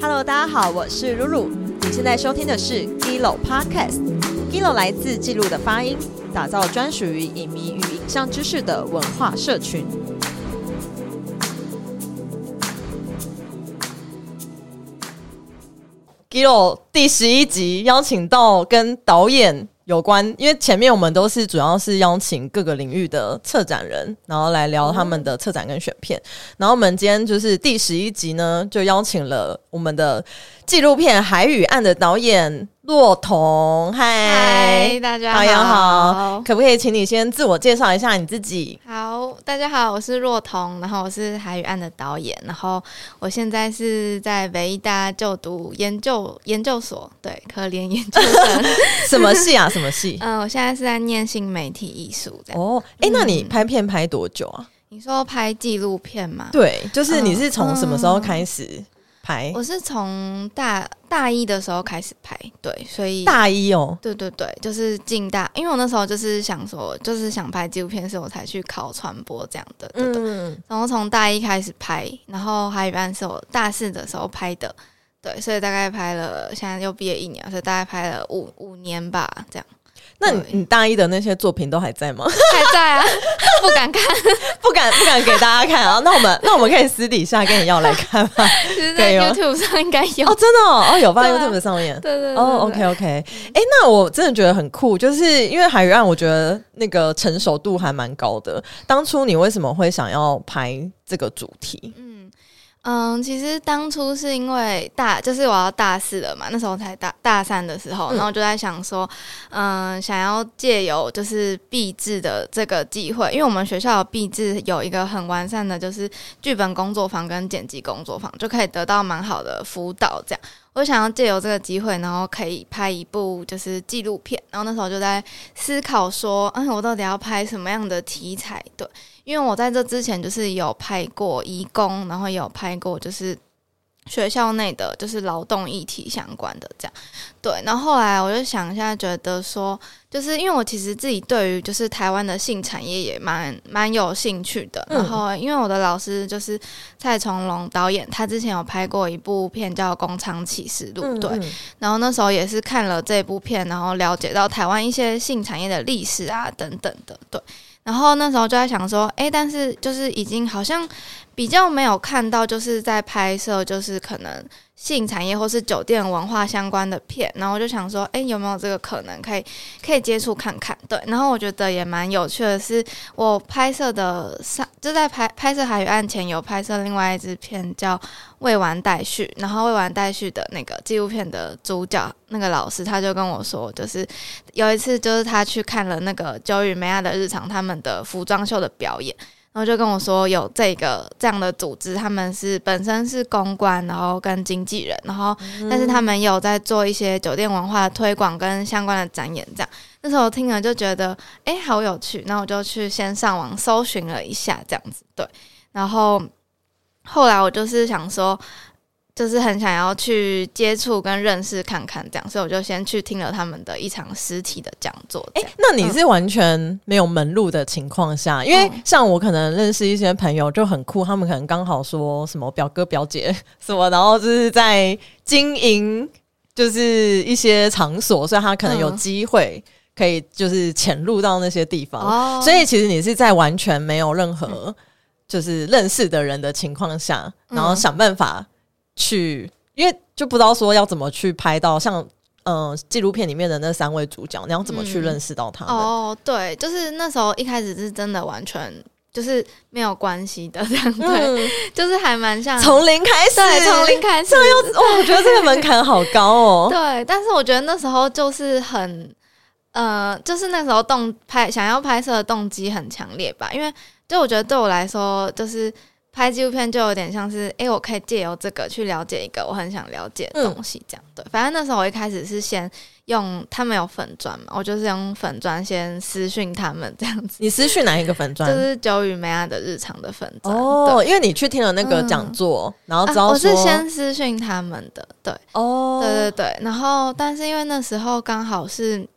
Hello，大家好，我是露露。你现在收听的是 Gilo Podcast。Gilo 来自记录的发音，打造专属于影迷与影像知识的文化社群。Gilo 第十一集邀请到跟导演。有关，因为前面我们都是主要是邀请各个领域的策展人，然后来聊他们的策展跟选片。然后我们今天就是第十一集呢，就邀请了我们的纪录片《海与岸》的导演。洛彤，嗨，大家好，可不可以请你先自我介绍一下你自己？好，大家好，我是洛彤，然后我是海与岸的导演，然后我现在是在北医大就读研究研究所，对，可怜研究生，什么系啊？什么系？嗯，我现在是在念新媒体艺术。哦，哎，那你拍片拍多久啊？你说拍纪录片吗？对，就是你是从什么时候开始？拍。我是从大大一的时候开始拍，对，所以大一哦，对对对，就是进大，因为我那时候就是想说，就是想拍纪录片，所以我才去考传播这样的，嗯，然后从大一开始拍，然后还有一半是我大四的时候拍的，对，所以大概拍了，现在又毕业一年，所以大概拍了五五年吧，这样。那你你大一的那些作品都还在吗？还在啊，不敢看，不敢不敢给大家看啊。那我们那我们可以私底下跟你要来看吗？其实，在 YouTube 上应该有哦，真的哦，有放 YouTube 上面。对对哦，OK OK。哎，那我真的觉得很酷，就是因为海鱼案，我觉得那个成熟度还蛮高的。当初你为什么会想要拍这个主题？嗯，其实当初是因为大，就是我要大四了嘛，那时候才大大三的时候，然后就在想说，嗯，想要借由就是毕制的这个机会，因为我们学校毕制有一个很完善的，就是剧本工作坊跟剪辑工作坊，就可以得到蛮好的辅导。这样，我想要借由这个机会，然后可以拍一部就是纪录片。然后那时候就在思考说，嗯，我到底要拍什么样的题材？对。因为我在这之前就是有拍过义工，然后有拍过就是学校内的就是劳动议题相关的这样，对。然后后来我就想一下，觉得说，就是因为我其实自己对于就是台湾的性产业也蛮蛮有兴趣的。然后因为我的老师就是蔡崇隆导演，他之前有拍过一部片叫《工厂启示录》，对。然后那时候也是看了这部片，然后了解到台湾一些性产业的历史啊等等的，对。然后那时候就在想说，哎，但是就是已经好像比较没有看到，就是在拍摄，就是可能。性产业或是酒店文化相关的片，然后我就想说，哎，有没有这个可能可以可以接触看看？对，然后我觉得也蛮有趣的是，我拍摄的上就在拍拍摄《海与岸》前有拍摄另外一支片叫《未完待续》，然后《未完待续》的那个纪录片的主角那个老师他就跟我说，就是有一次就是他去看了那个九与梅亚的日常他们的服装秀的表演。然后就跟我说有这个这样的组织，他们是本身是公关，然后跟经纪人，然后但是他们有在做一些酒店文化的推广跟相关的展演，这样。那时候听了就觉得哎好有趣，然后我就去先上网搜寻了一下这样子，对，然后后来我就是想说。就是很想要去接触跟认识看看这样，所以我就先去听了他们的一场实体的讲座。哎，那你是完全没有门路的情况下，因为像我可能认识一些朋友就很酷，他们可能刚好说什么表哥表姐什么，然后就是在经营就是一些场所，所以他可能有机会可以就是潜入到那些地方。所以其实你是在完全没有任何就是认识的人的情况下，然后想办法。去，因为就不知道说要怎么去拍到像嗯纪录片里面的那三位主角，你要怎么去认识到他们？哦，对，就是那时候一开始是真的完全就是没有关系的这样，对，就是还蛮像从零开始，对，从零开始，这样哦，我觉得这个门槛好高哦。对，但是我觉得那时候就是很呃，就是那时候动拍想要拍摄的动机很强烈吧，因为就我觉得对我来说就是。拍纪录片就有点像是，哎，我可以借由这个去了解一个我很想了解的东西，这样对。反正那时候我一开始是先用他们有粉砖嘛，我就是用粉砖先私讯他们这样子。你私讯哪一个粉砖？就是九与梅亚的日常的粉砖。哦，因为你去听了那个讲座，然后知道我是先私讯他们的，对，哦，对对对。然后，但是因为那时候刚好是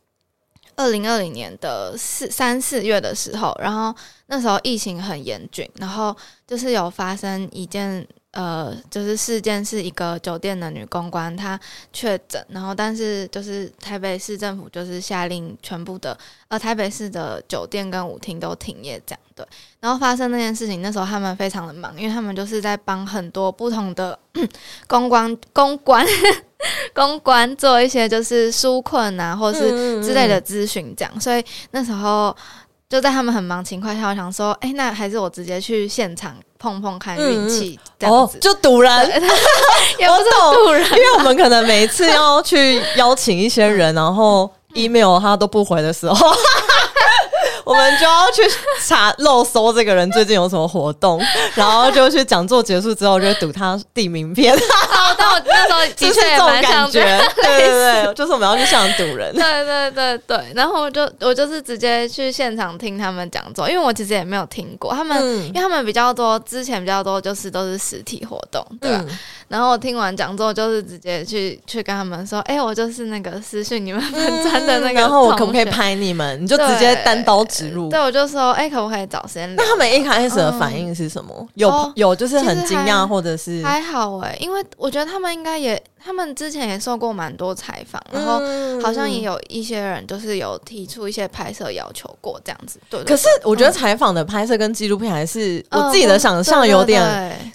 二零二零年的四三四月的时候，然后。那时候疫情很严峻，然后就是有发生一件呃，就是事件是一个酒店的女公关她确诊，然后但是就是台北市政府就是下令全部的呃台北市的酒店跟舞厅都停业这样对。然后发生那件事情，那时候他们非常的忙，因为他们就是在帮很多不同的 公关公关 公关做一些就是纾困啊，或者是之类的咨询这样，所以那时候。就在他们很忙情况下，我想说，哎，那还是我直接去现场碰碰看运气，这样子就堵人，也不是堵人，因为我们可能每一次要去邀请一些人，然后 email 他都不回的时候。我们就要去查漏搜这个人最近有什么活动，然后就去讲座结束之后就赌他递名片。但我那时候 的确也蛮感觉，对对对，就是我们要去现场赌人。对对对对，然后我就我就是直接去现场听他们讲座，因为我其实也没有听过他们，因为他们比较多之前比较多就是都是实体活动，对吧？然后我听完讲座就是直接去去跟他们说，哎，我就是那个私讯你们粉专的那个，然后我可不可以拍你们？你就直接单刀直入。对，我就说，哎，可不可以找时间？那他们一开始的反应是什么？有有，就是很惊讶，或者是还好哎，因为我觉得他们应该也。他们之前也受过蛮多采访，然后好像也有一些人就是有提出一些拍摄要求过这样子。对，可是我觉得采访的拍摄跟纪录片还是我自己的想象有点，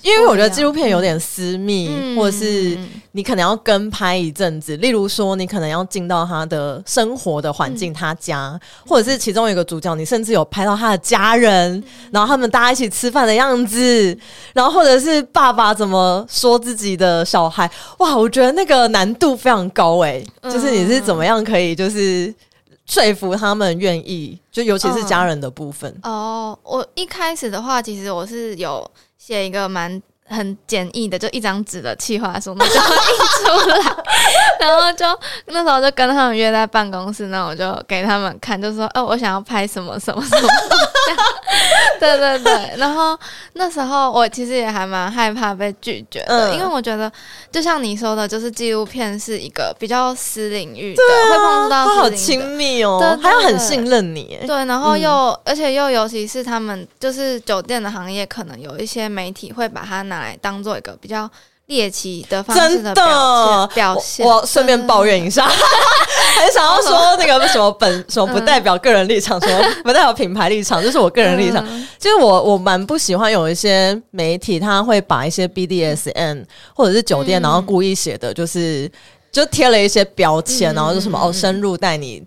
因为我觉得纪录片有点私密，或者是你可能要跟拍一阵子。例如说，你可能要进到他的生活的环境，他家，或者是其中一个主角，你甚至有拍到他的家人，然后他们大家一起吃饭的样子，然后或者是爸爸怎么说自己的小孩。哇，我觉觉得那个难度非常高哎，就是你是怎么样可以就是说服他们愿意，就尤其是家人的部分。哦，我一开始的话，其实我是有写一个蛮很简易的，就一张纸的企划书，那就印出来，然后就那时候就跟他们约在办公室，那我就给他们看，就说哦，我想要拍什么什么什么。对对对，然后那时候我其实也还蛮害怕被拒绝的，因为我觉得就像你说的，就是纪录片是一个比较私领域的，会碰到他好亲密哦，对他要很信任你。对，然后又而且又尤其是他们就是酒店的行业，可能有一些媒体会把它拿来当做一个比较。猎奇的方式的表现，我顺便抱怨一下，很想要说那个什么本 什么不代表个人立场，什么不代表品牌立场，就是我个人立场。就是我我蛮不喜欢有一些媒体，他会把一些 BDSN 或者是酒店，然后故意写的就是就贴了一些标签，然后就什么哦深入带你。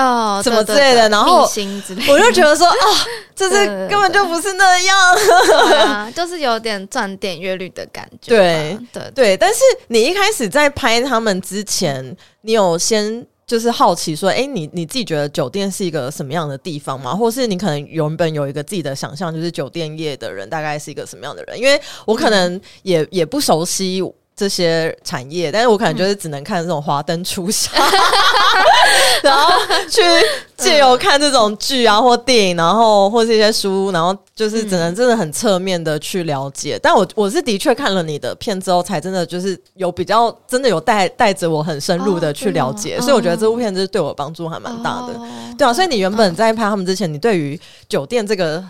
哦，什么之类的，然后我就觉得说，哦，这是根本就不是那样，就是有点赚点阅率的感觉。对对对，但是你一开始在拍他们之前，你有先就是好奇说，哎，你你自己觉得酒店是一个什么样的地方吗？或是你可能原本有一个自己的想象，就是酒店业的人大概是一个什么样的人？因为我可能也也不熟悉。这些产业，但是我可能就是只能看这种华灯初上，去借由看这种剧啊或电影，然后或是一些书，然后就是只能真的很侧面的去了解。但我我是的确看了你的片之后，才真的就是有比较真的有带带着我很深入的去了解，所以我觉得这部片就是对我帮助还蛮大的。对啊，所以你原本在拍他们之前，你对于酒店这个。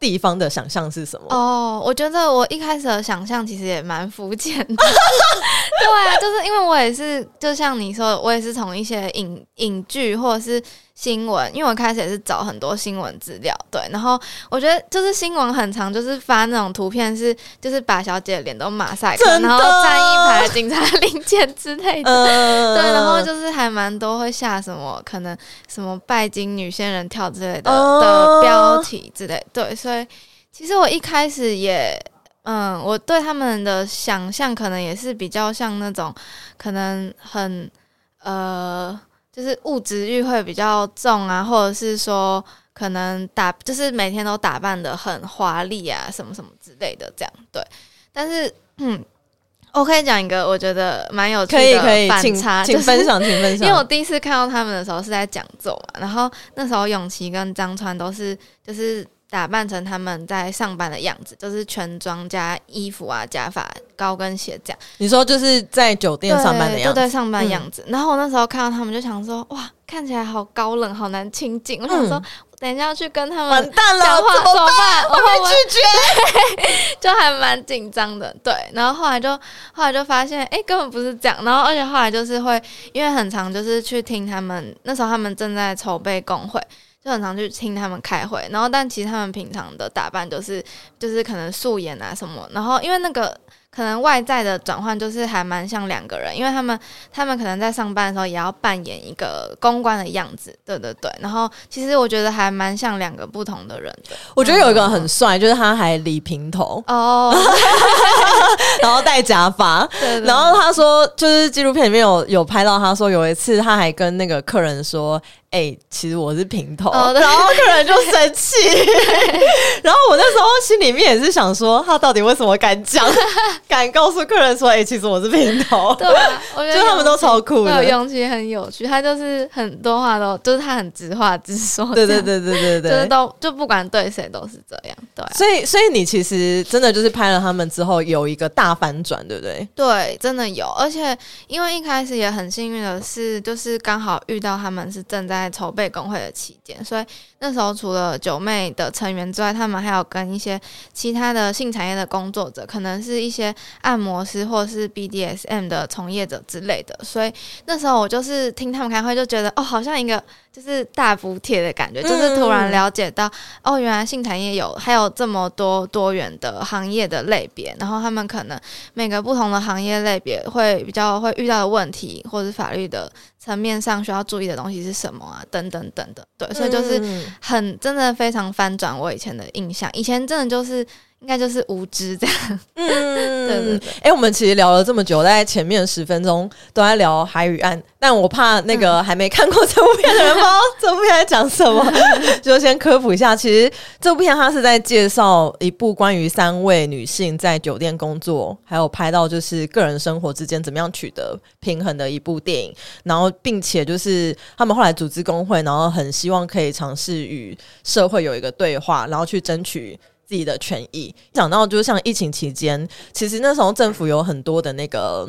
地方的想象是什么？哦，我觉得我一开始的想象其实也蛮肤浅的。对啊，就是因为我也是，就像你说，我也是从一些影影剧或者是。新闻，因为我开始也是找很多新闻资料，对，然后我觉得就是新闻很长，就是发那种图片，是就是把小姐脸都马赛克，然后站一排警察 零件之类的，对，然后就是还蛮多会下什么可能什么拜金女仙人跳之类的的标题之类，对，所以其实我一开始也，嗯，我对他们的想象可能也是比较像那种可能很呃。就是物质欲会比较重啊，或者是说可能打就是每天都打扮的很华丽啊，什么什么之类的这样对。但是嗯，我可以讲一个我觉得蛮有趣的反差，请分享，请分享。因为我第一次看到他们的时候是在讲座嘛，然后那时候永琪跟张川都是就是。打扮成他们在上班的样子，就是全妆加衣服啊、假发、高跟鞋这样。你说就是在酒店上班的样子，对，上班样子。然后我那时候看到他们，就想说，哇，看起来好高冷，好难亲近。我想说，等一下要去跟他们完蛋了，讲话怎么办？我会拒绝？就还蛮紧张的，对。然后后来就后来就发现，哎、根本不是这样。然后而且后来就是会，因为很长就是去听他们，那时候他们正在筹备工会，就很常去听他们开会。然后但其实他们平常的打扮就是就是可能素颜啊什么。然后因为那个可能外在的转换就是还蛮像两个人，因为他们他们可能在上班的时候也要扮演一个公关的样子，对对对。然后其实我觉得还蛮像两个不同的人的。我觉得有一个很帅，就是他还理平头，哦，然后戴假发。对对然后他说，就是纪录片里面有有拍到，他说有一次他还跟那个客人说：“哎、其实我是平头。然后客人就生气。然后我那时候心里面也是想说，他到底为什么敢讲，敢告诉客人说：“哎、其实我是平头。”对啊，我觉得 他们都超酷有的。勇气很有趣，他就是很多话都，就是他很直话直说，对对，对对对对，就是都就不管对谁都是这样，对啊、所以，所以你其实真的就是拍了他们之后有一个大反转，对不对？对，真的有，而且因为一开始也很幸运的是，就是刚好遇到他们是正在在筹备工会的期间，所以那时候除了九妹的成员之外，他们还有跟一些其他的性产业的工作者，可能是一些按摩师或是 BDSM 的从业者之类的，所以那时候我就是听他们开会，就觉得哦，好像一个就是大补贴的感觉，就是突然了解到、哦，原来性产业有还有这么多多元的行业的类别，然后他们可能每个不同的行业类别会比较会遇到的问题，或者是法律的层面上需要注意的东西是什么啊，等等等等。对，所以就是嗯。很真的非常翻转我以前的印象，以前真的就是应该就是无知这样。嗯，对对对。哎、我们其实聊了这么久，在前面十分钟都在聊海与岸，但我怕那个还没看过这部片的人不知道这部片在讲什么，就先科普一下。其实这部片它是在介绍一部关于三位女性在酒店工作，还有拍到就是个人生活之间怎么样取得平衡的一部电影。然后，并且就是他们后来组织工会，然后很希望可以尝试与社会有一个对话，然后去争取自己的权益。讲到就是像疫情期间，其实那时候政府有很多的那个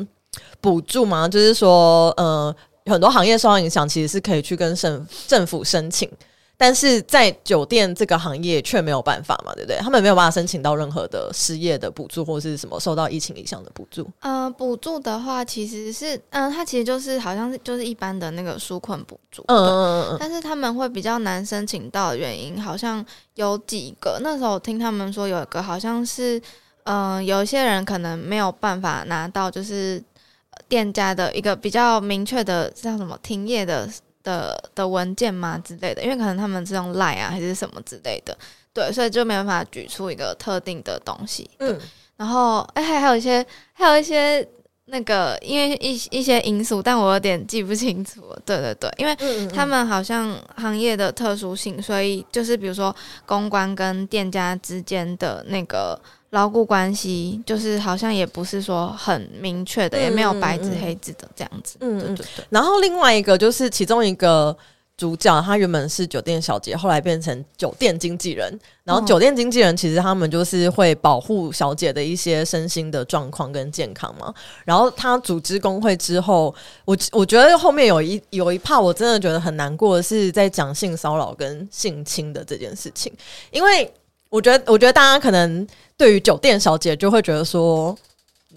补助嘛，就是说，呃，很多行业受到影响，其实是可以去跟省政府申请。但是在酒店这个行业却没有办法嘛，对不对？他们没有办法申请到任何的失业的补助或是什么受到疫情影响的补助。呃，补助的话其实是，嗯、它其实就是好像是就是一般的那个纾困补助。嗯嗯嗯嗯，但是他们会比较难申请到的原因，好像有几个。那时候我听他们说有一个好像是，嗯、有一些人可能没有办法拿到，就是呃店家的一个比较明确的叫什么停业的的的文件吗之类的，因为可能他们是用 Line 啊还是什么之类的，对，所以就没办法举出一个特定的东西。嗯然后哎、还还有一些还有一些。那个，因为一一些因素，但我有点记不清楚了。对对对，因为嗯他们好像行业的特殊性，所以就是比如说公关跟店家之间的那个牢固关系，就是好像也不是说很明确的，嗯也没有白纸黑字的这样子。嗯嗯对对对，然后另外一个就是其中一个主角，他原本是酒店小姐，后来变成酒店经纪人。然后哦酒店经纪人其实他们就是会保护小姐的一些身心的状况跟健康嘛。然后他组织工会之后，我我觉得后面有一有一 part 我真的觉得很难过的是在讲性骚扰跟性侵的这件事情，因为我觉得我觉得大家可能对于酒店小姐就会觉得说。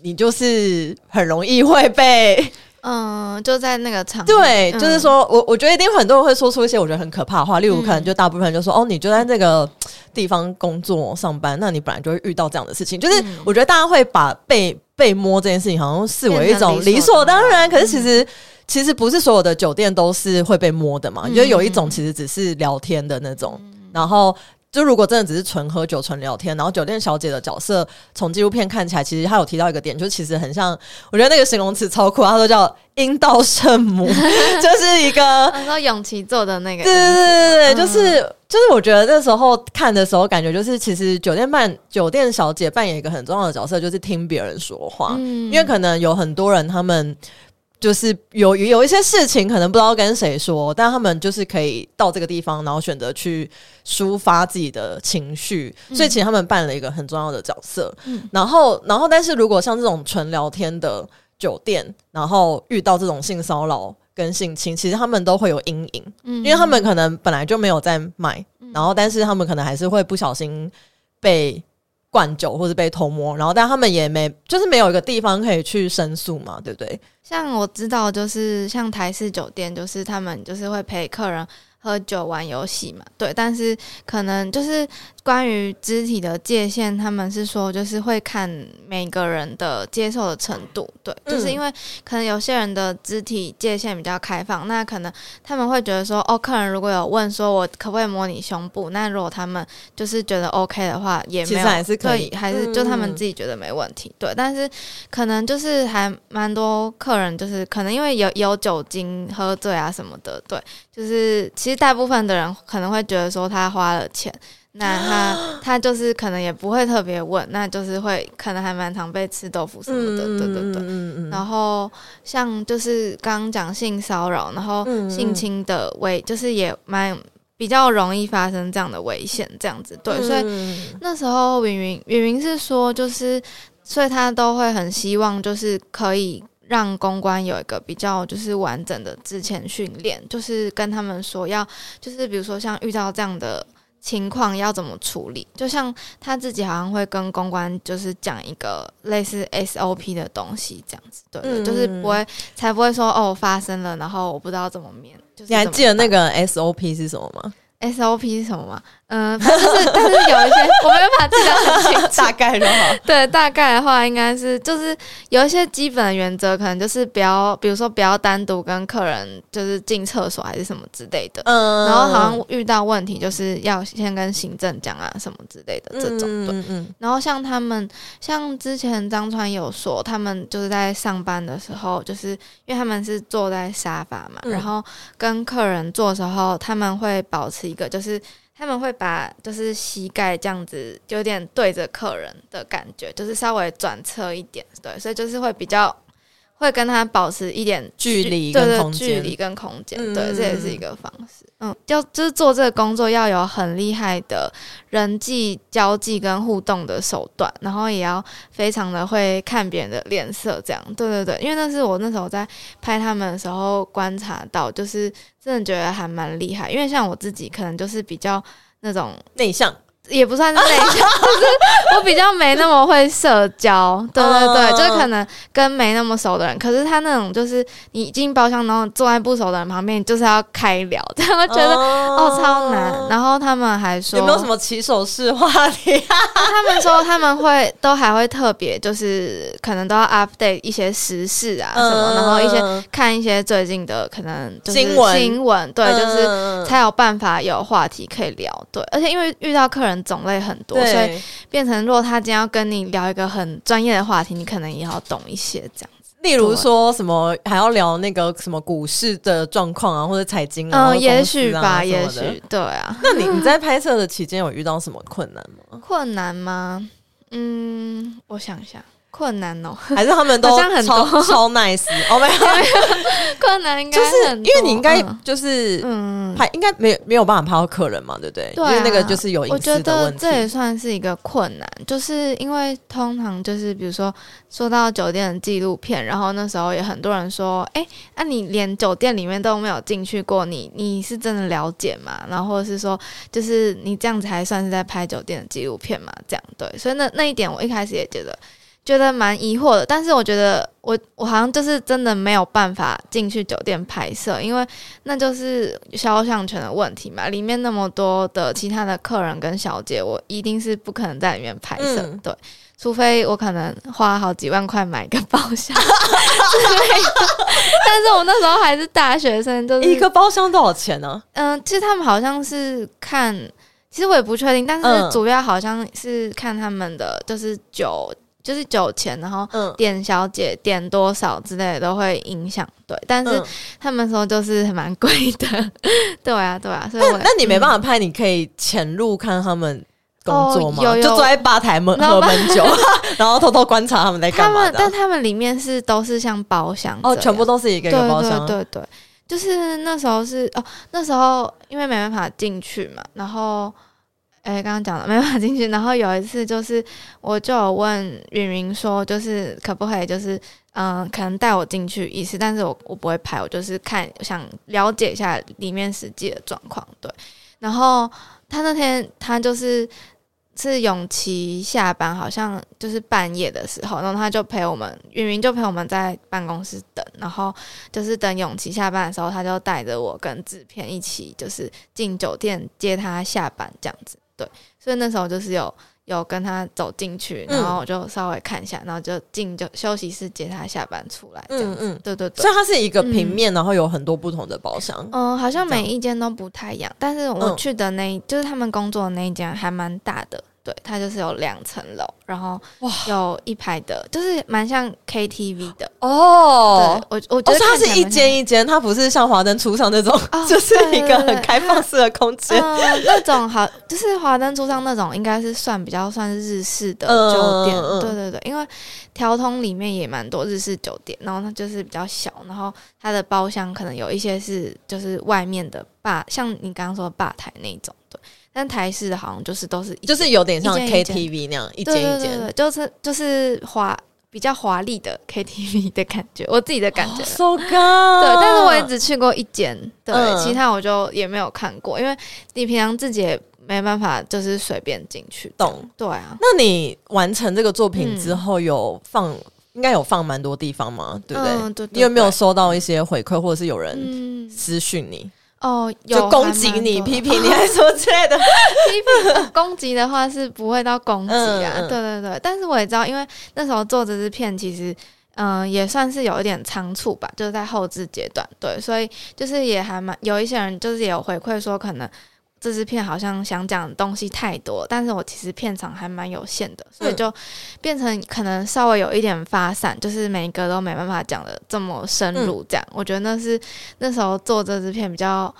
你就是很容易会被嗯，就在那个场对，嗯就是说我我觉得一定很多人会说出一些我觉得很可怕的话，例如可能就大部分人就说、哦，你就在这个地方工作上班，那你本来就会遇到这样的事情。就是嗯我觉得大家会把被被摸这件事情好像视为一种理所所当然，可是其实。其实不是所有的酒店都是会被摸的嘛，嗯因为有一种其实只是聊天的那种，然后就如果真的只是纯喝酒、纯聊天，然后酒店小姐的角色从纪录片看起来，其实她有提到一个点，就其实很像，我觉得那个形容词超酷，他说叫阴道圣母，就是一个他说永琪做的那个对，对对对对，嗯就是就是，我觉得那时候看的时候，感觉就是其实酒店扮酒店小姐扮演一个很重要的角色，就是听别人说话，嗯因为可能有很多人他们。就是有有一些事情可能不知道跟谁说，但他们就是可以到这个地方，然后选择去抒发自己的情绪，所以其实他们扮了一个很重要的角色。嗯然后，然后，但是如果像这种纯聊天的酒店，然后遇到这种性骚扰跟性侵，其实他们都会有阴影。嗯因为他们可能本来就没有在买，然后但是他们可能还是会不小心被灌酒或者被偷摸，然后但他们也没就是没有一个地方可以去申诉嘛，对不对？像我知道，就是像台式酒店，就是他们就是会陪客人。喝酒玩游戏嘛，对，但是可能就是关于肢体的界限，他们是说就是会看每个人的接受的程度，对，就是因为可能有些人的肢体界限比较开放，那可能他们会觉得说，哦，客人如果有问说我可不可以摸你胸部，那如果他们就是觉得 OK 的话，也没有还是可以，还是就他们自己觉得没问题，对，但是可能就是还蛮多客人就是可能因为有有酒精喝醉啊什么的，对，就是其实。大部分的人可能会觉得说他花了钱，那他他就是可能也不会特别问，那就是会可能还蛮常被吃豆腐什么的，对对对。然后像就是刚刚讲性骚扰，然后性侵的危，就是也蛮比较容易发生这样的危险，这样子对。所以那时候云云云云是说，就是所以他都会很希望就是可以。让公关有一个比较就是完整的之前训练，就是跟他们说要，就是比如说像遇到这样的情况要怎么处理，就像他自己好像会跟公关就是讲一个类似 SOP 的东西这样子，对，就是不会才不会说哦发生了，然后我不知道怎么面。你还记得那个 SOP 是什么吗？SOP 是什么吗？嗯，就是但是有一些我没有办法记得很清，大概的话，对，大概的话应该是就是有一些基本的原则，可能就是不要，比如说不要单独跟客人就是进厕所还是什么之类的，嗯，然后好像遇到问题就是要先跟行政讲啊什么之类的这种，对，嗯，然后像他们像之前张川有说，他们就是在上班的时候，就是因为他们是坐在沙发嘛，然后跟客人坐的时候，他们会保持一个就是。他们会把就是膝盖这样子，有点对着客人的感觉，就是稍微转侧一点，对，所以就是会比较会跟他保持一点距离，对对，距离跟空间，对，这也是一个方式。嗯，要就是做这个工作要有很厉害的人际交际跟互动的手段，然后也要非常的会看别人的脸色，这样。对对对，因为那是我那时候在拍他们的时候观察到，就是真的觉得还蛮厉害。因为像我自己可能就是比较那种内向。也不算是内向，就是我比较没那么会社交，对对对，就是可能跟没那么熟的人，可是他那种就是你进包厢，然后坐在不熟的人旁边，就是要开聊，这样觉得哦超难。然后他们还说有没有什么起手式话题？他们说他们会都还会特别，就是可能都要 update 一些时事啊什么，然后一些看一些最近的可能新闻新闻，对，就是才有办法有话题可以聊。对，而且因为遇到客人。种类很多，所以变成如果他今天要跟你聊一个很专业的话题，你可能也要懂一些这样子。例如说什么还要聊那个什么股市的状况啊，或者财经啊，嗯，也许吧，也许对啊。那你你在拍摄的期间有遇到什么困难吗？困难吗？嗯，我想一下。困难哦，还是他们都超超 nice 哦？没有，困难应该就是因为你应该就是嗯，拍应该没有没有办法拍到客人嘛，对不对？对，因为那个就是有隐私的问题。这也算是一个困难，就是因为通常就是比如说说到酒店的纪录片，然后那时候也很多人说，哎，那你连酒店里面都没有进去过，你你是真的了解吗？然后或者是说，就是你这样子还算是在拍酒店的纪录片嘛？这样对，所以那那一点我一开始也觉得。觉得蛮疑惑的，但是我觉得我我好像就是真的没有办法进去酒店拍摄，因为那就是肖像权的问题嘛。里面那么多的其他的客人跟小姐，我一定是不可能在里面拍摄，对，除非我可能花好几万块买一个包厢。但是我那时候还是大学生，就是一个包厢多少钱呢？嗯，其实他们好像是看，其实我也不确定，但是主要好像是看他们的就是酒。就是酒钱，然后点小姐点多少之类的都会影响，对。但是他们说就是蛮贵的，对啊，对啊。所以那你没办法拍，你可以潜入看他们工作吗？就坐在吧台门喝闷 酒，然后偷偷观察他们在干嘛。但他们里面是都是像包厢哦，全部都是一个一个包厢。对对，就是那时候是哦，那时候因为没办法进去嘛，然后。哎，刚刚讲了没办法进去，然后有一次就是我就有问云云说，就是可不可以就是嗯，可能带我进去一次，但是我我不会拍，我就是看想了解一下里面实际的状况，对。然后他那天他就是是永琪下班，好像就是半夜的时候，然后他就陪我们，云云就陪我们在办公室等，然后就是等永琪下班的时候，他就带着我跟制片一起，就是进酒店接他下班这样子。对，所以那时候就是有。有跟他走进去，然后我就稍微看一下，然后就进就休息室接他下班出来，这样子。对对对，所以它是一个平面，然后有很多不同的包厢。嗯，好像每一间都不太一样，但是我去的那，就是他们工作的那一间还蛮大的。对，它就是有两层楼，然后有一排的，就是蛮像 KTV 的哦。我我觉得它是一间一间，它不是像华灯初上那种，就是一个很开放式的空间。那种好，就是华灯初上那种，应该是算比较算是日式的酒店。对对对，因为条通里面也蛮多日式酒店，然后它就是比较小，然后它的包厢可能有一些是就是外面的吧，像你刚刚说的吧台那种，对。但台式的好像就是都是，就是有点像 KTV 那样一间一间，就是就是华比较华丽的 KTV 的感觉，我自己的感觉。So good。对，但是我也只去过一间，对，其他我就也没有看过，因为你平常自己也没办法就是随便进去。懂。对啊。那你完成这个作品之后，有放应该有放蛮多地方吗？对不对？你有没有收到一些回馈，或者是有人私讯你？哦，有攻击你、批评你，还是什么之类的？批评、攻击的话是不会到攻击啊。对对对，但是我也知道，因为那时候做这支片，其实嗯也算是有一点仓促吧，就是在后置阶段。对，所以就是也还蛮有一些人就是也有回馈说，可能这支片好像想讲的东西太多，但是我其实片场还蛮有限的，所以就变成可能稍微有一点发散，就是每一个都没办法讲的这么深入。这样，我觉得那是那时候做这支片比较。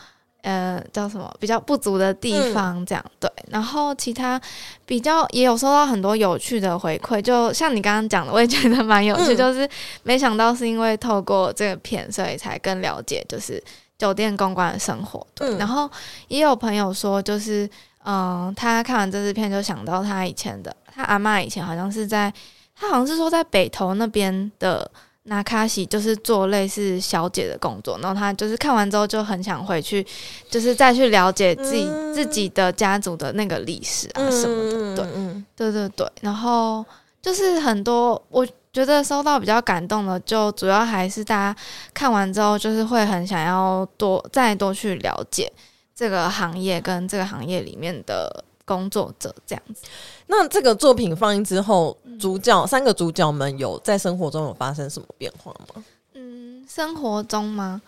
呃，叫什么比较不足的地方？这样对，然后其他比较也有收到很多有趣的回馈，就像你刚刚讲的，我也觉得蛮有趣。就是没想到是因为透过这个片，所以才更了解就是酒店公关的生活。对，然后也有朋友说，就是嗯，他看完这支片就想到他以前的，他阿妈以前好像是在，他好像是说在北投那边的。那卡西就是做类似小姐的工作，然后他就是看完之后就很想回去，就是再去了解自己自己的家族的那个历史啊什么的，对，对对对。然后就是很多，我觉得收到比较感动的，就主要还是大家看完之后，就是会很想要多再多去了解这个行业跟这个行业里面的。工作者这样子，那这个作品放映之后，主角三个主角们有在生活中有发生什么变化吗？嗯，生活中吗？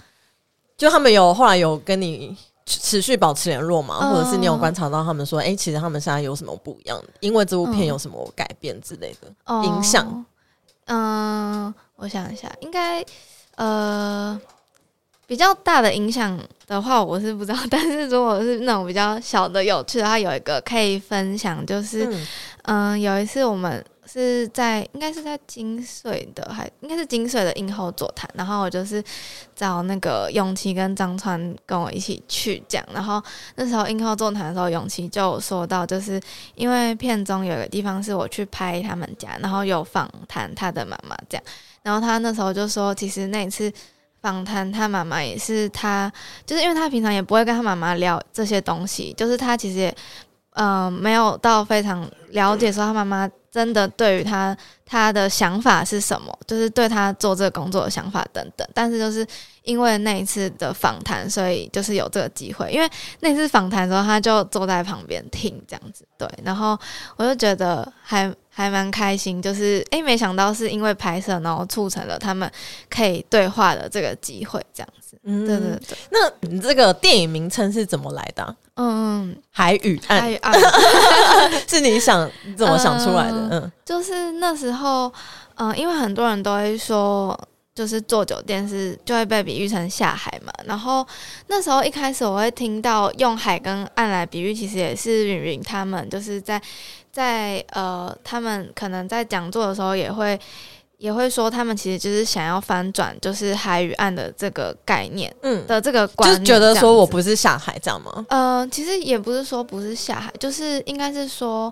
就他们有后来有跟你持续保持联络吗？或者是你有观察到他们说，哎，其实他们现在有什么不一样？因为这部片有什么改变之类的影响？嗯，我想一下，应该呃。比较大的影响的话，我是不知道。但是如果是那种比较小的、有趣的，话有一个可以分享，就是，嗯，有一次我们是在应该是在金穗的，还应该是金穗的映后座谈，然后我就是找那个永琪跟张川跟我一起去讲。然后那时候映后座谈的时候，永琪就说到，就是因为片中有一个地方是我去拍他们家，然后有访谈他的妈妈这样。然后他那时候就说，其实那一次。访谈他妈妈也是他，就是因为他平常也不会跟他妈妈聊这些东西，就是他其实也，嗯，没有到非常了解说他妈妈真的对于他他的想法是什么，就是对他做这个工作的想法等等。但是就是因为那一次的访谈，所以就是有这个机会。因为那次访谈的时候，他就坐在旁边听这样子，对，然后我就觉得还。还蛮开心，就是诶，没想到是因为拍摄，然后促成了他们可以对话的这个机会，这样子。嗯，对对对。那你这个电影名称是怎么来的？嗯，海与岸。海与岸 是你想怎么想出来的？嗯，就是那时候，嗯，因为很多人都会说，就是做酒店是就会被比喻成下海嘛。然后那时候一开始我会听到用海跟岸来比喻，其实也是云云他们就是在。在呃，他们可能在讲座的时候也会也会说，他们其实就是想要翻转，就是海与岸的这个概念，嗯的这个观念，就觉得说我不是下海这样吗？呃，其实也不是说不是下海，就是应该是说，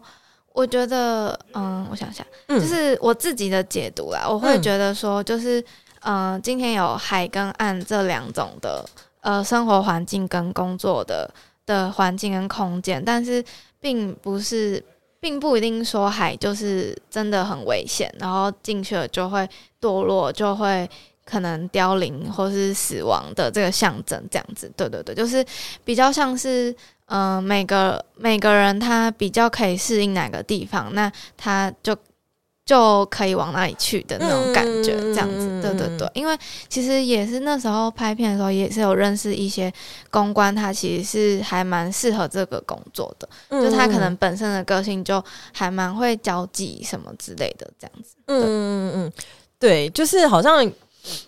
我觉得，嗯，我想想，就是我自己的解读啦，我会觉得说，就是嗯，今天有海跟岸这两种的呃生活环境跟工作的。的环境跟空间，但是并不是，并不一定说海就是真的很危险，然后进去了就会堕落，就会可能凋零或是死亡的这个象征，这样子。对对对，就是比较像是，嗯，每个每个人他比较可以适应哪个地方，那他就。就可以往哪里去的那种感觉，这样子，对对对。因为其实也是那时候拍片的时候，也是有认识一些公关，他其实是还蛮适合这个工作的，就他可能本身的个性就还蛮会交际什么之类的，这样子。嗯嗯嗯，对，就是好像，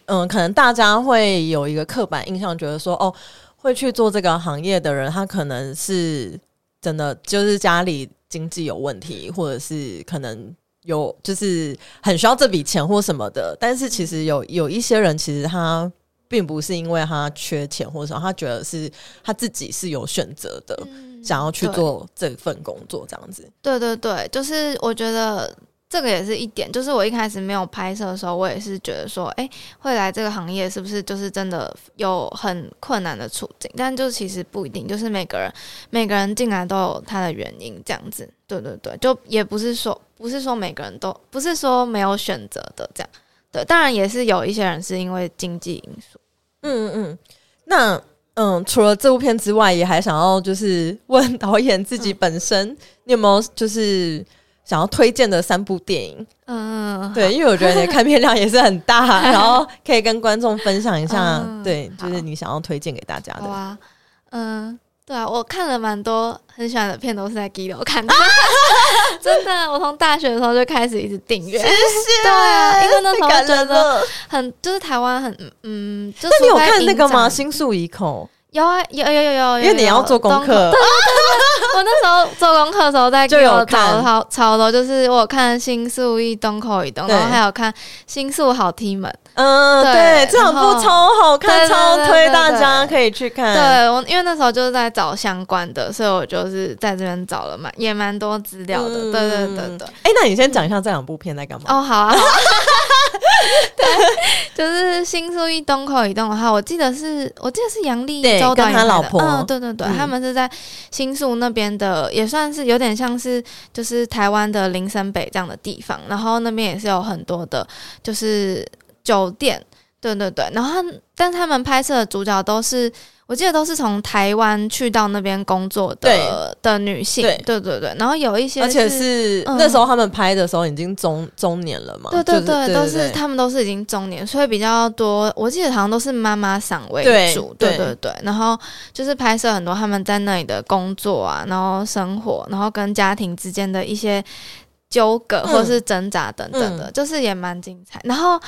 嗯，可能大家会有一个刻板印象，觉得说，哦，会去做这个行业的人，他可能是真的就是家里经济有问题，或者是可能。有就是很需要这笔钱或什么的，但是其实有有一些人，其实他并不是因为他缺钱或者什么，他觉得是他自己是有选择的，想要去做这份工作这样子。对对对，就是我觉得。这个也是一点，就是我一开始没有拍摄的时候，我也是觉得说，哎，会来这个行业是不是就是真的有很困难的处境？但就其实不一定，就是每个人 每个人进来都有他的原因，这样子。对对对，就也不是说不是说每个人都不是说没有选择的这样。对，当然也是有一些人是因为经济因素。嗯嗯嗯。那嗯，除了这部片之外，也还想要就是问 导演自己本身，你有没有就是。想要推荐的三部电影，嗯，对，因为我觉得你的看片量也是很大，然后可以跟观众分享一下，对，就是你想要推荐给大家的。哇啊，嗯，对啊，我看了蛮多很喜欢的片，都是在 g i l o 看的，真的，我从大学的时候就开始一直订阅，谢谢，对啊，因为那时候觉得很，就是台湾很，嗯，就是你有看那个吗？心术一口。有啊，有有有有，因为你要做功课。对对对，我那时候做功课的时候在就有找超超多，就是我看《新宿一东口一东》，然后还有看《新宿好踢门》。嗯，对，这两部超好看，超推大家可以去看。对我，因为那时候就是在找相关的，所以我就是在这边找了蛮也蛮多资料的。对对对对。哎，那你先讲一下这两部片在干嘛？哦，好啊。对，就是新宿一东口移动的话，我记得是，我记得是杨丽周导演老婆，嗯，对对对，他们是在新宿那边的，也算是有点像是就是台湾的林森北这样的地方，然后那边也是有很多的，就是酒店，对对对，然后但是他们拍摄的主角都是。我记得都是从台湾去到那边工作的的女性，对对对对，然后有一些，而且是那时候他们拍的时候已经中中年了嘛，对对对，都是他们都是已经中年，所以比较多。我记得好像都是妈妈嗓为主，对对对，然后就是拍摄很多他们在那里的工作啊，然后生活，然后跟家庭之间的一些纠葛或是挣扎等等的，就是也蛮精彩。然后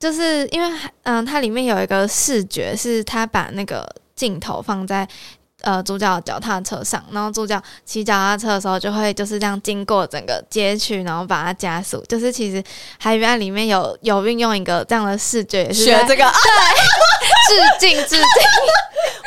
就是因为嗯，它里面有一个视觉，是他把那个。镜头放在呃主角脚踏车上，然后主角骑脚踏车的时候就会就是这样经过整个街区，然后把它加速。就是其实《海原案》里面有有运用一个这样的视觉，也是学这个对致敬致敬。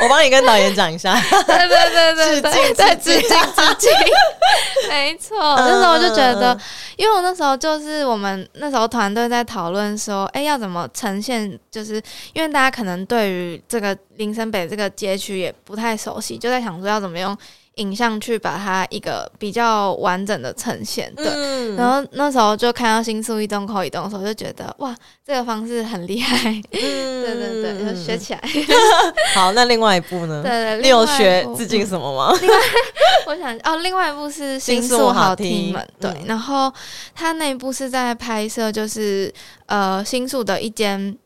我帮你跟导演讲一下，对对对对对，对致敬致敬，没错。那时候我就觉得，因为我那时候就是我们那时候团队在讨论说，哎，要怎么呈现？就是因为大家可能对于这个林森北这个街区也不太熟悉，就在想说要怎么用。影像去把它一个比较完整的呈现，对。然后那时候就看到新宿一动口一动的时候，就觉得哇，这个方式很厉害。嗯，对对对，就学起来。好，那另外一部呢？对对，你有学致敬什么吗？另外，我想哦，另外一部是新宿好听们，对。然后他那一部是在拍摄，就是呃新宿的一间，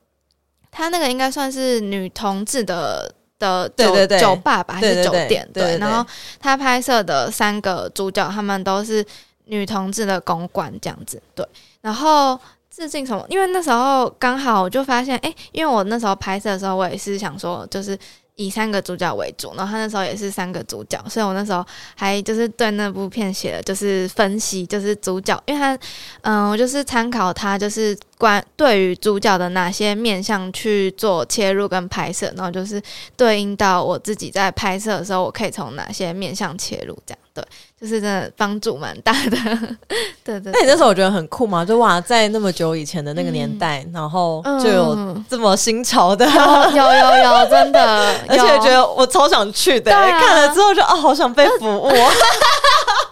他那个应该算是女同志的。的酒酒吧吧还是酒店？对，然后他拍摄的三个主角，他们都是女同志的公关这样子。对，然后致敬什么？因为那时候刚好我就发现，哎，因为我那时候拍摄的时候，我也是想说，就是。以三个主角为主，然后他那时候也是三个主角，所以我那时候还就是对那部片写了就是分析，就是主角，因为他，嗯，我就是参考他就是关对于主角的哪些面向去做切入跟拍摄，然后就是对应到我自己在拍摄的时候，我可以从哪些面向切入这样。对，就是真的帮助蛮大的。对对，那你那时候我觉得很酷嘛，就哇，在那么久以前的那个年代，然后就有这么新潮的，有有有，真的，而且觉得我超想去的，看了之后就啊，好想被服务。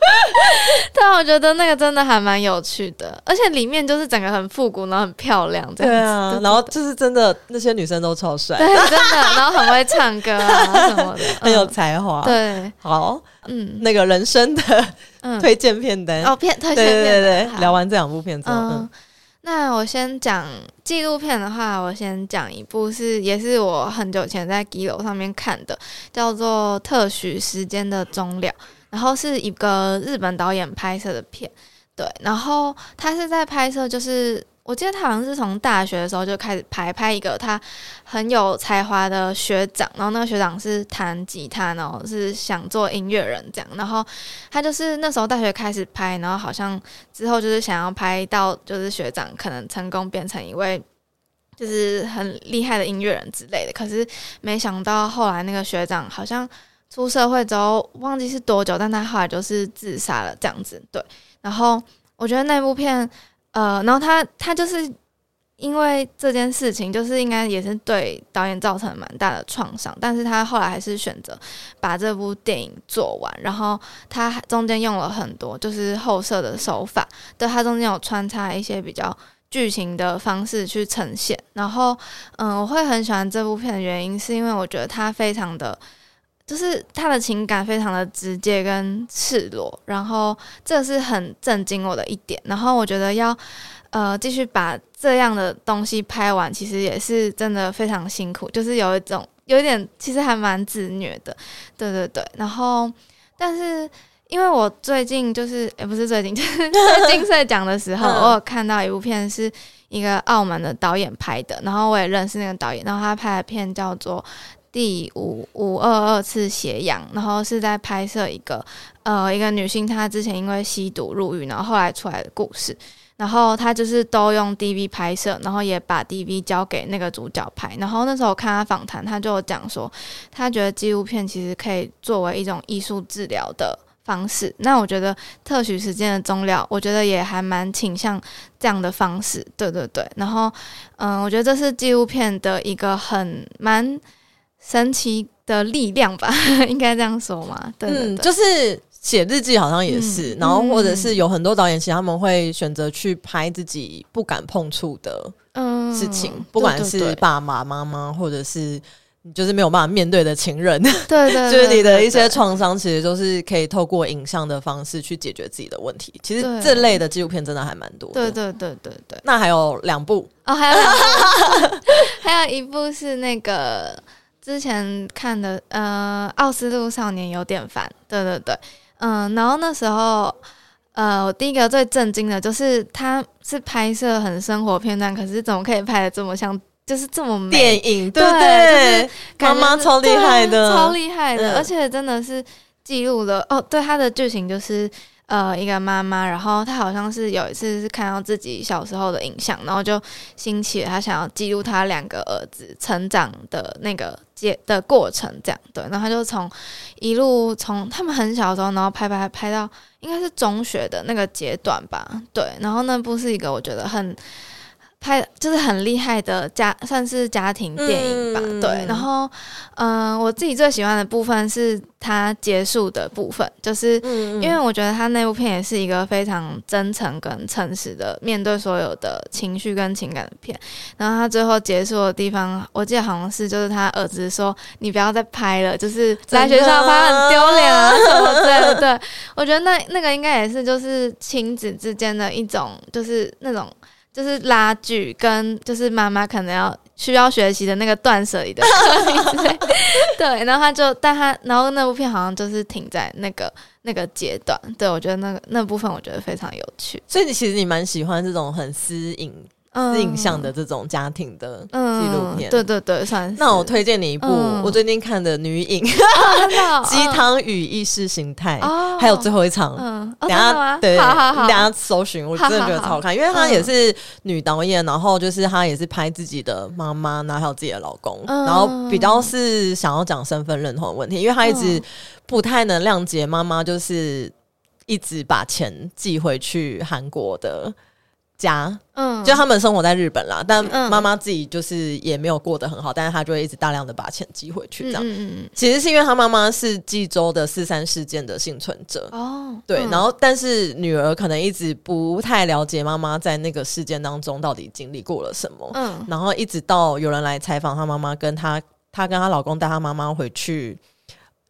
对，我觉得那个真的还蛮有趣的，而且里面就是整个很复古，然后很漂亮，这样子。然后就是真的那些女生都超帅，对，真的，然后很会唱歌啊 什么的，很有才华。对，好，嗯，那个人生的 推荐片单哦，片推荐片，对对对，聊完这两部片之后，嗯，那我先讲纪录片的话，我先讲一部是也是我很久前在 g i o 上面看的，叫做《特许时间的终了》。然后是一个日本导演拍摄的片，对，然后他是在拍摄，就是我记得他好像是从大学的时候就开始拍，拍一个他很有才华的学长，然后那个学长是弹吉他，然后是想做音乐人这样，然后他就是那时候大学开始拍，然后好像之后就是想要拍到就是学长可能成功变成一位就是很厉害的音乐人之类的，可是没想到后来那个学长好像。出社会之后忘记是多久，但他后来就是自杀了，这样子对。然后我觉得那部片，呃，然后他他就是因为这件事情，就是应该也是对导演造成蛮大的创伤，但是他后来还是选择把这部电影做完。然后他中间用了很多就是后设的手法，对他中间有穿插一些比较剧情的方式去呈现。然后，嗯，我会很喜欢这部片的原因，是因为我觉得它非常的。就是他的情感非常的直接跟赤裸，然后这是很震惊我的一点。然后我觉得要呃继续把这样的东西拍完，其实也是真的非常辛苦，就是有一种有一点其实还蛮自虐的，对对对。然后但是因为我最近就是 也不是最近，就是在金色奖的时候，我有看到一部片是一个澳门的导演拍的，然后我也认识那个导演，然后他拍的片叫做。第五五二二次斜阳，然后是在拍摄一个呃一个女性，她之前因为吸毒入狱，然后后来出来的故事。然后她就是都用 DV 拍摄，然后也把 DV 交给那个主角拍。然后那时候我看他访谈，他就讲说，他觉得纪录片其实可以作为一种艺术治疗的方式。那我觉得特许时间的终了，我觉得也还蛮倾向这样的方式。对对对。然后嗯，我觉得这是纪录片的一个很蛮。神奇的力量吧，应该这样说吗？嗯，就是写日记好像也是，然后或者是有很多导演，其实他们会选择去拍自己不敢碰触的事情，不管是爸爸妈妈，或者是你就是没有办法面对的情人，对对，就是你的一些创伤，其实都是可以透过影像的方式去解决自己的问题。其实这类的纪录片真的还蛮多，对对对对对。那还有两部哦，还有 还有一部是那个。之前看的呃，《奥斯陆少年有点烦》，对对对，嗯，然后那时候呃，我第一个最震惊的就是他是拍摄很生活片段，可是怎么可以拍的这么像，就是这么美？电影对对，妈妈超厉害的，超厉害的，而且真的是记录了哦，对他的剧情就是。呃，一个妈妈，然后她好像是有一次是看到自己小时候的影像，然后就兴起了她想要记录她两个儿子成长的那个接的过程，这样对，然后他就从一路从他们很小的时候，然后拍拍拍到应该是中学的那个阶段吧，对，然后那部是一个我觉得很。拍就是很厉害的家，算是家庭电影吧。对，然后，嗯，我自己最喜欢的部分是它结束的部分，就是因为我觉得他那部片也是一个非常真诚跟诚实的面对所有的情绪跟情感的片。然后他最后结束的地方，我记得好像是就是他儿子说：“你不要再拍了，就是在学校拍很丢脸啊什么的。”对，我觉得那那个应该也是就是亲子之间的一种，就是那种。就是拉锯跟就是妈妈可能要需要学习的那个断舍离的。对，然后他就但他然后那部片好像就是停在那个那个阶段，对我觉得那个那部分我觉得非常有趣，所以你其实你蛮喜欢这种很私隐影像的这种家庭的纪录片。对对对，算是。那我推荐你一部我最近看的女影 《鸡汤与意识形态》，还有最后一场。嗯，等下对，好好好，等下搜寻，我真的觉得超好看，因为她也是女导演，然后就是她也是拍自己的妈妈，然后还有自己的老公，然后比较是想要讲身份认同的问题，因为她一直不太能谅解妈妈，就是一直把钱寄回去韩国的。家，嗯，就他们生活在日本啦，但妈妈自己就是也没有过得很好，但是她就会一直大量的把钱寄回去，这样，嗯嗯其实是因为她妈妈是济州的四三事件的幸存者，哦，对，然后但是女儿可能一直不太了解妈妈在那个事件当中到底经历过了什么，嗯，然后一直到有人来采访她妈妈，跟她，她跟她老公带她妈妈回去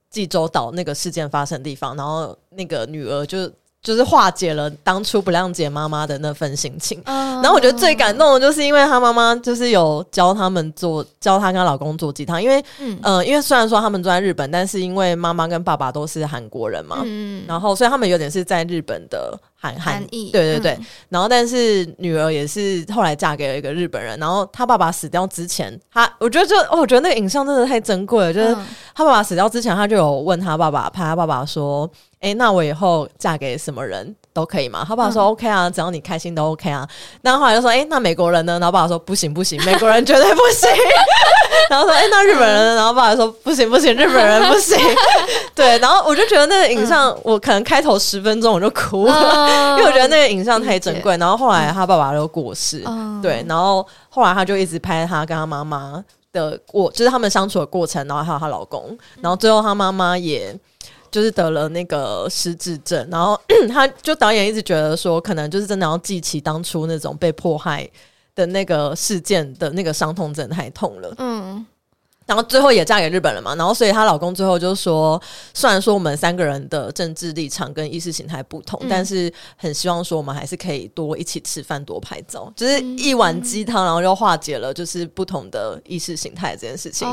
济州岛那个事件发生地方，然后那个女儿就。就是化解了当初不谅解妈妈的那份心情，然后我觉得最感动的就是因为她妈妈就是有教他们做，教她跟她老公做鸡汤，因为嗯，因为虽然说他们住在日本，但是因为妈妈跟爸爸都是韩国人嘛，嗯，然后所以他们有点是在日本的。韩韩裔，对对对，然后但是女儿也是后来嫁给了一个日本人，然后她爸爸死掉之前，她我觉得就哦，我觉得那个影像真的太珍贵了，就是她爸爸死掉之前，她就有问她爸爸，拍她爸爸说，哎，那我以后嫁给什么人？都可以吗？他爸爸说 OK 啊，只要你开心都 OK 啊。然后后来就说，哎，那美国人呢？然后爸爸说不行不行，美国人绝对不行。然后说，哎，那日本人呢？然后爸爸说不行不行，日本人不行。对，然后我就觉得那个影像，我可能开头十分钟我就哭了，因为我觉得那个影像太珍贵。然后后来他爸爸就过世，对，然后后来他就一直拍他跟他妈妈的过，就是他们相处的过程，然后还有她老公，然后最后他妈妈也。就是得了那个失智症，然后 他就导演一直觉得说，可能就是真的要记起当初那种被迫害的那个事件的那个伤痛，真的太痛了。嗯。然后最后也嫁给日本人嘛，然后所以她老公最后就说，虽然说我们三个人的政治立场跟意识形态不同，但是很希望说我们还是可以多一起吃饭、多拍照，就是一碗鸡汤，然后就化解了就是不同的意识形态这件事情。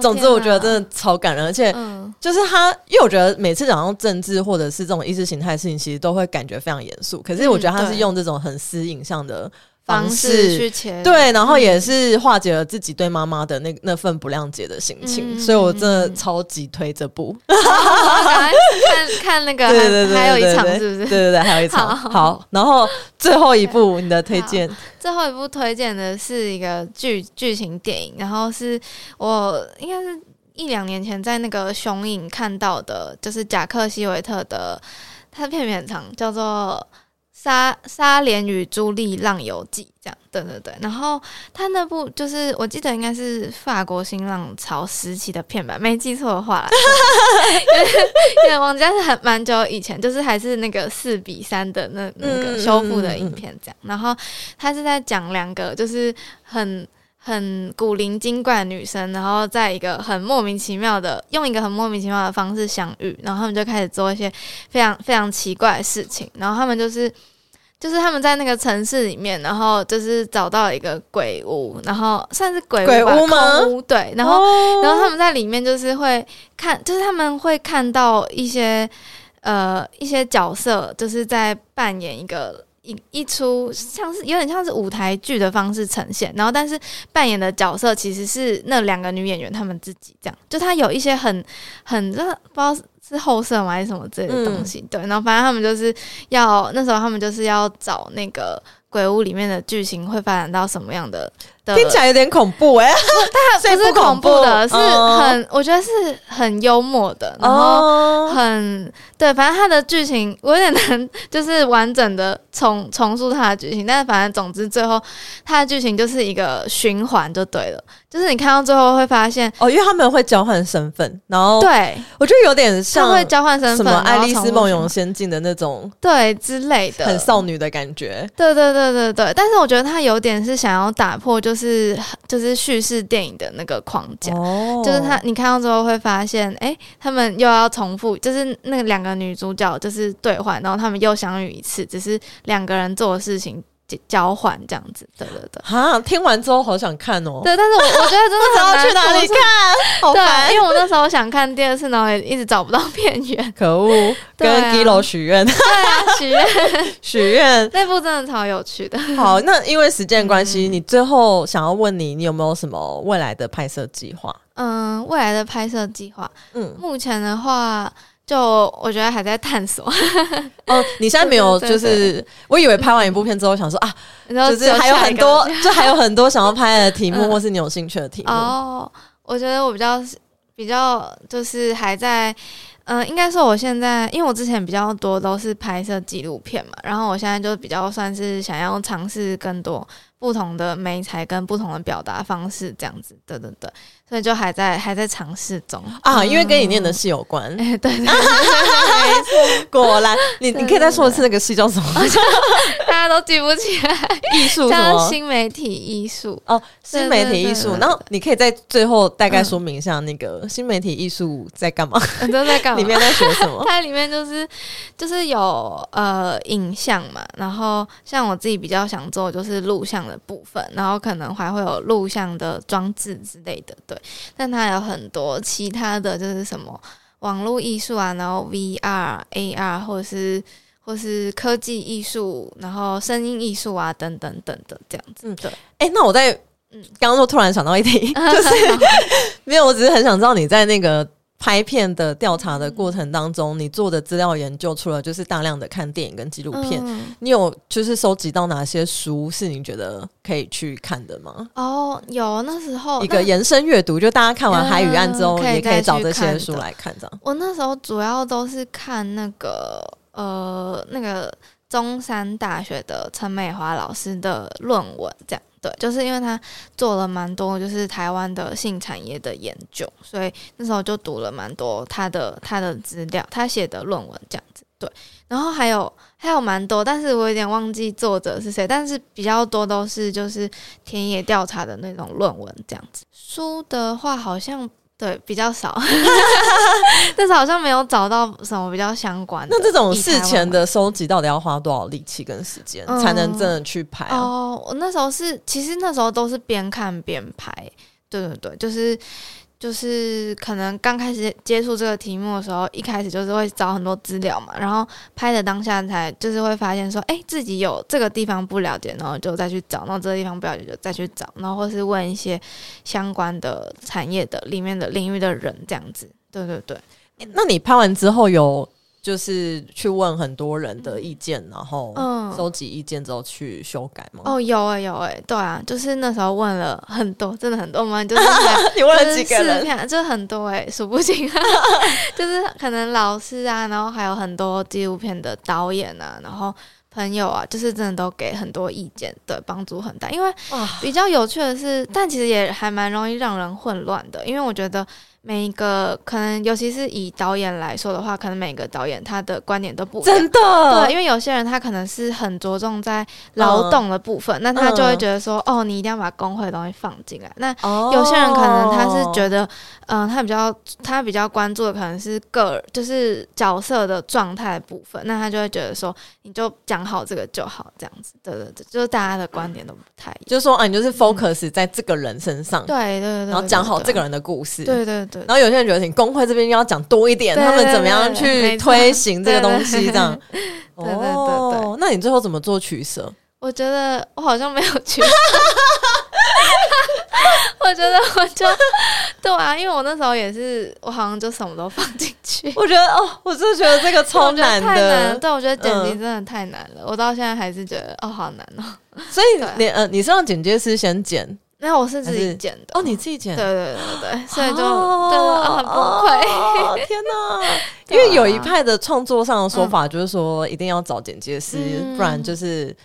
总之，我觉得真的超感人，而且就是他，因为我觉得每次讲到政治或者是这种意识形态事情，其实都会感觉非常严肃，可是我觉得他是用这种很私影像的。方式去前对，然后也是化解了自己对妈妈的那那份不谅解的心情，所以我真的超级推这部。看看那个，对对对，还有一场是不是？对对对，还有一场。好，然后最后一部你的推荐，最后一部推荐的是一个剧剧情电影，然后是我应该是一两年前在那个雄影看到的，就是贾克西维特的，他的片名很长，叫做。沙沙莲与朱莉浪游记，这样，对对对。然后他那部就是，我记得应该是法国新浪潮时期的片吧，没记错的话，因为王家是很蛮久以前，就是还是那个四比三的那那个修复的影片这样。然后他是在讲两个就是很很古灵精怪的女生，然后在一个很莫名其妙的用一个很莫名其妙的方式相遇，然后他们就开始做一些非常非常奇怪的事情，然后他们就是。就是他们在那个城市里面，然后就是找到一个鬼屋，然后算是鬼屋吗？对，然后然后他们在里面就是会看，就是他们会看到一些呃一些角色，就是在扮演一个一一出像是有点像是舞台剧的方式呈现，然后但是扮演的角色其实是那两个女演员她们自己这样，就她有一些很很这不知道。是后设吗？还是什么之类的东西？对，然后反正他们就是要那时候，他们就是要找那个鬼屋里面的剧情会发展到什么样的。听起来有点恐怖哎，它不是恐怖。的，是很我觉得是很幽默的，然后很对，反正它的剧情我有点难，就是完整的重重塑它的剧情，但是反正总之最后它的剧情就是一个循环就对了，就是你看到最后会发现哦，因为他们会交换身份，然后对。我觉得有点像会交换身份，什么《爱丽丝梦游仙境》的那种对之类的，很少女的感觉，对对对对对，但是我觉得他有点是想要打破就。就是就是叙事电影的那个框架，就是他你看到之后会发现，哎，他们又要重复，就是那两个女主角就是对换，然后他们又相遇一次，只是两个人做的事情。交换这样子。对对对，哈，听完之后好想看哦。对，但是我我觉得真的很难 去哪里看，好对，烦因。为我那时候想看第二次，然后也一直找不到片源。可恶，跟啊 Gilo 许愿，对啊，许愿 许愿。那部真的超有趣的。好，那因为时间关系，嗯你最后想要问你，你有没有什么未来的拍摄计划？嗯，未来的拍摄计划，嗯，目前的话，就我觉得还在探索。哦，你现在没有，就是我以为拍完一部片之后，想说啊，就是还有很多，就还有很多想要拍的题目，嗯或是你有兴趣的题目。哦，我觉得我比较比较就是还在。嗯，应该说我现在，因为我之前比较多都是拍摄纪录片嘛，然后我现在就比较算是想要尝试更多不同的媒材跟不同的表达方式，这样子，对对对，所以就还在还在尝试中啊，因为跟你念的戏有关。哎、对对对，没错，果然，你你可以再说一次那个戏叫什么？大家都记不起来，艺术什叫么？新媒体艺术。哦，新媒体艺术。然后你可以在最后大概说明一下那个新媒体艺术在干嘛？你都在干嘛？里面在学什么？它里面就是就是有呃影像嘛，然后像我自己比较想做的就是录像的部分，然后可能还会有录像的装置之类的，对。但它有很多其他的就是什么网络艺术啊，然后 VR、AR 或者是或是科技艺术，然后声音艺术啊等等等的这样子。嗯对，哎、那我在嗯刚刚就突然想到一题，就是 没有，我只是很想知道你在那个拍片的调查的过程当中，你做的资料研究，除了就是大量的看电影跟纪录片，嗯你有就是收集到哪些书是你觉得可以去看的吗？哦，有那时候一个延伸阅读，就大家看完《海与岸》之后，嗯也可以找这些书来看，这样。我那时候主要都是看那个呃那个中山大学的陈美华老师的论文，这样对，就是因为他做了蛮多就是台湾的性产业的研究，所以那时候就读了蛮多他的他的资料，他写的论文这样子对，然后还有还有蛮多，但是我有点忘记作者是谁，但是比较多都是就是田野调查的那种论文这样子。书的话好像。对，比较少，但是好像没有找到什么比较相关的。那这种事前的收集，到底要花多少力气跟时间，嗯才能真的去拍啊？哦，我那时候是，其实那时候都是边看边拍，对对对，就是就是可能刚开始接触这个题目的时候，一开始就是会找很多资料嘛，然后拍的当下才就是会发现说，哎，自己有这个地方不了解，然后就再去找，然后这个地方不了解就再去找，然后或是问一些相关的产业的里面的领域的人这样子，对对对。那你拍完之后有就是去问很多人的意见，然后嗯收集意见之后去修改吗？哦，有诶、有诶、对啊，就是那时候问了很多，真的很多嘛，就是 你问了几个人？就是很多诶、数不清，就是可能老师啊，然后还有很多纪录片的导演啊，然后朋友啊，就是真的都给很多意见，对，帮助很大。因为，比较有趣的是，但其实也还蛮容易让人混乱的，因为我觉得每一个可能，尤其是以导演来说的话，可能每个导演他的观点都不一样真。的，对，因为有些人他可能是很着重在劳动的部分，那他就会觉得说，哦，你一定要把工会的东西放进来。那哦有些人可能他是觉得，嗯、他比较他比较关注的可能是个就是角色的状态的部分，那他就会觉得说，你就讲好这个就好，这样子。对对对，就是大家的观点都不太一样。就是说啊，你就是 focus 在这个人身上，对对对对，然后讲好这个。人的故事。对对对，然后有些人觉得你工会这边要讲多一点，他们怎么样去推行这个东西，这样。对对对对哦，那你最后怎么做取舍？我觉得我好像没有取舍，我觉得我就对啊，因为我那时候也是，我好像就什么都放进去，我觉得哦，我真的觉得这个超难太难。对，我觉得剪辑嗯真的太难了，我到现在还是觉得哦，好难哦。所以 你呃，你是让剪接师先剪没有，我是自己剪的。哦，你自己剪对对对对，所以就哦 对啊，很崩溃。哦天哪！因为有一派的创作上的说法就是说，一定要找剪接师，嗯不然就是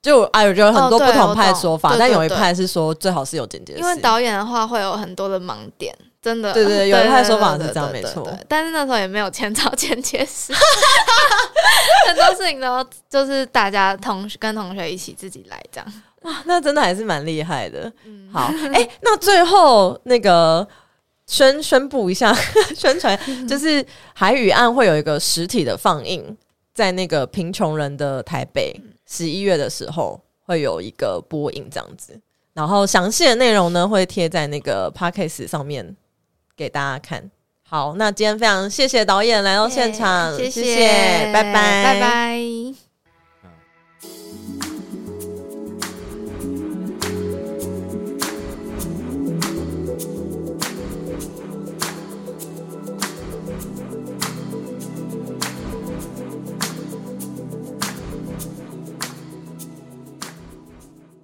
就我，有有很多不同派说法，但有一派是说最好是有剪接师，因为导演的话会有很多的盲点，真的。对对对有一派说法是这样没错但是那时候也没有钱找剪接师，很多事情都就是大家同学跟同学一起自己来这样。哇，那真的还是蛮厉害的。嗯，好，哎、那最后那个宣宣布一下 宣传，就是《海与岸》会有一个实体的放映，在那个贫穷人的台北十一月的时候会有一个播映这样子，然后详细的内容呢会贴在那个 podcast 上面给大家看。好，那今天非常谢谢导演来到现场，谢谢，拜拜，拜拜。